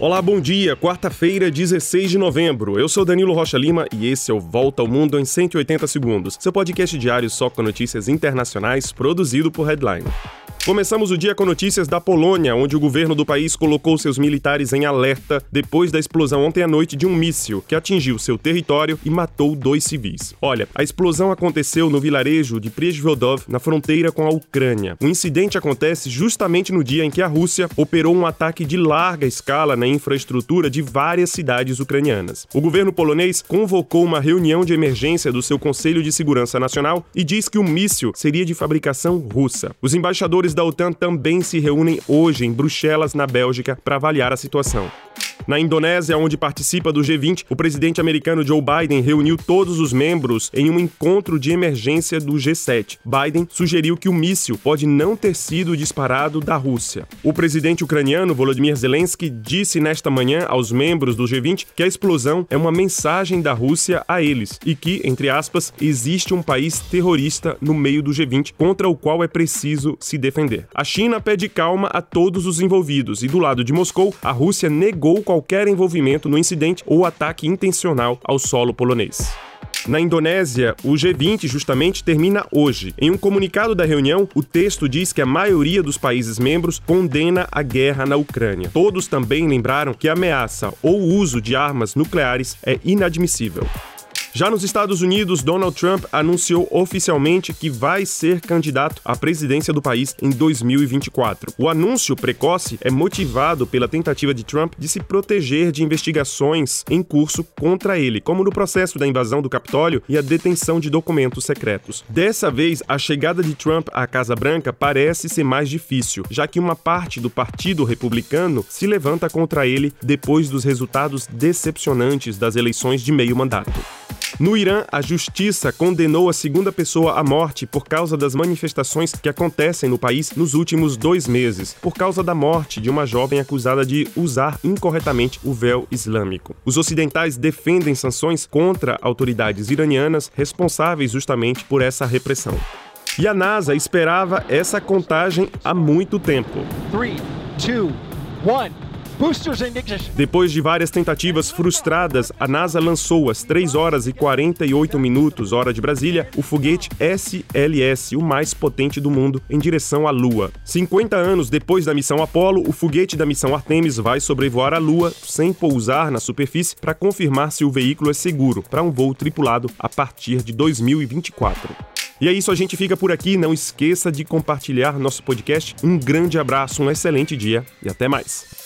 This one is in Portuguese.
Olá, bom dia. Quarta-feira, 16 de novembro. Eu sou Danilo Rocha Lima e esse é o Volta ao Mundo em 180 segundos, seu podcast diário só com notícias internacionais produzido por Headline. Começamos o dia com notícias da Polônia, onde o governo do país colocou seus militares em alerta depois da explosão ontem à noite de um míssil que atingiu seu território e matou dois civis. Olha, a explosão aconteceu no vilarejo de Przewodów, na fronteira com a Ucrânia. O incidente acontece justamente no dia em que a Rússia operou um ataque de larga escala na infraestrutura de várias cidades ucranianas. O governo polonês convocou uma reunião de emergência do seu Conselho de Segurança Nacional e diz que o míssil seria de fabricação russa. Os embaixadores da OTAN também se reúnem hoje em Bruxelas, na Bélgica, para avaliar a situação. Na Indonésia, onde participa do G20, o presidente americano Joe Biden reuniu todos os membros em um encontro de emergência do G7. Biden sugeriu que o míssil pode não ter sido disparado da Rússia. O presidente ucraniano Volodymyr Zelensky disse nesta manhã aos membros do G20 que a explosão é uma mensagem da Rússia a eles e que, entre aspas, existe um país terrorista no meio do G20 contra o qual é preciso se defender. A China pede calma a todos os envolvidos e do lado de Moscou, a Rússia negou qualquer envolvimento no incidente ou ataque intencional ao solo polonês. Na Indonésia, o G20 justamente termina hoje. Em um comunicado da reunião, o texto diz que a maioria dos países membros condena a guerra na Ucrânia. Todos também lembraram que a ameaça ou uso de armas nucleares é inadmissível. Já nos Estados Unidos, Donald Trump anunciou oficialmente que vai ser candidato à presidência do país em 2024. O anúncio precoce é motivado pela tentativa de Trump de se proteger de investigações em curso contra ele, como no processo da invasão do Capitólio e a detenção de documentos secretos. Dessa vez, a chegada de Trump à Casa Branca parece ser mais difícil, já que uma parte do Partido Republicano se levanta contra ele depois dos resultados decepcionantes das eleições de meio mandato. No Irã, a justiça condenou a segunda pessoa à morte por causa das manifestações que acontecem no país nos últimos dois meses, por causa da morte de uma jovem acusada de usar incorretamente o véu islâmico. Os ocidentais defendem sanções contra autoridades iranianas responsáveis justamente por essa repressão. E a NASA esperava essa contagem há muito tempo. 3, 2, 1. Depois de várias tentativas frustradas, a NASA lançou às 3 horas e 48 minutos, hora de Brasília, o foguete SLS, o mais potente do mundo, em direção à Lua. 50 anos depois da missão Apollo, o foguete da missão Artemis vai sobrevoar a Lua sem pousar na superfície para confirmar se o veículo é seguro para um voo tripulado a partir de 2024. E é isso, a gente fica por aqui. Não esqueça de compartilhar nosso podcast. Um grande abraço, um excelente dia e até mais.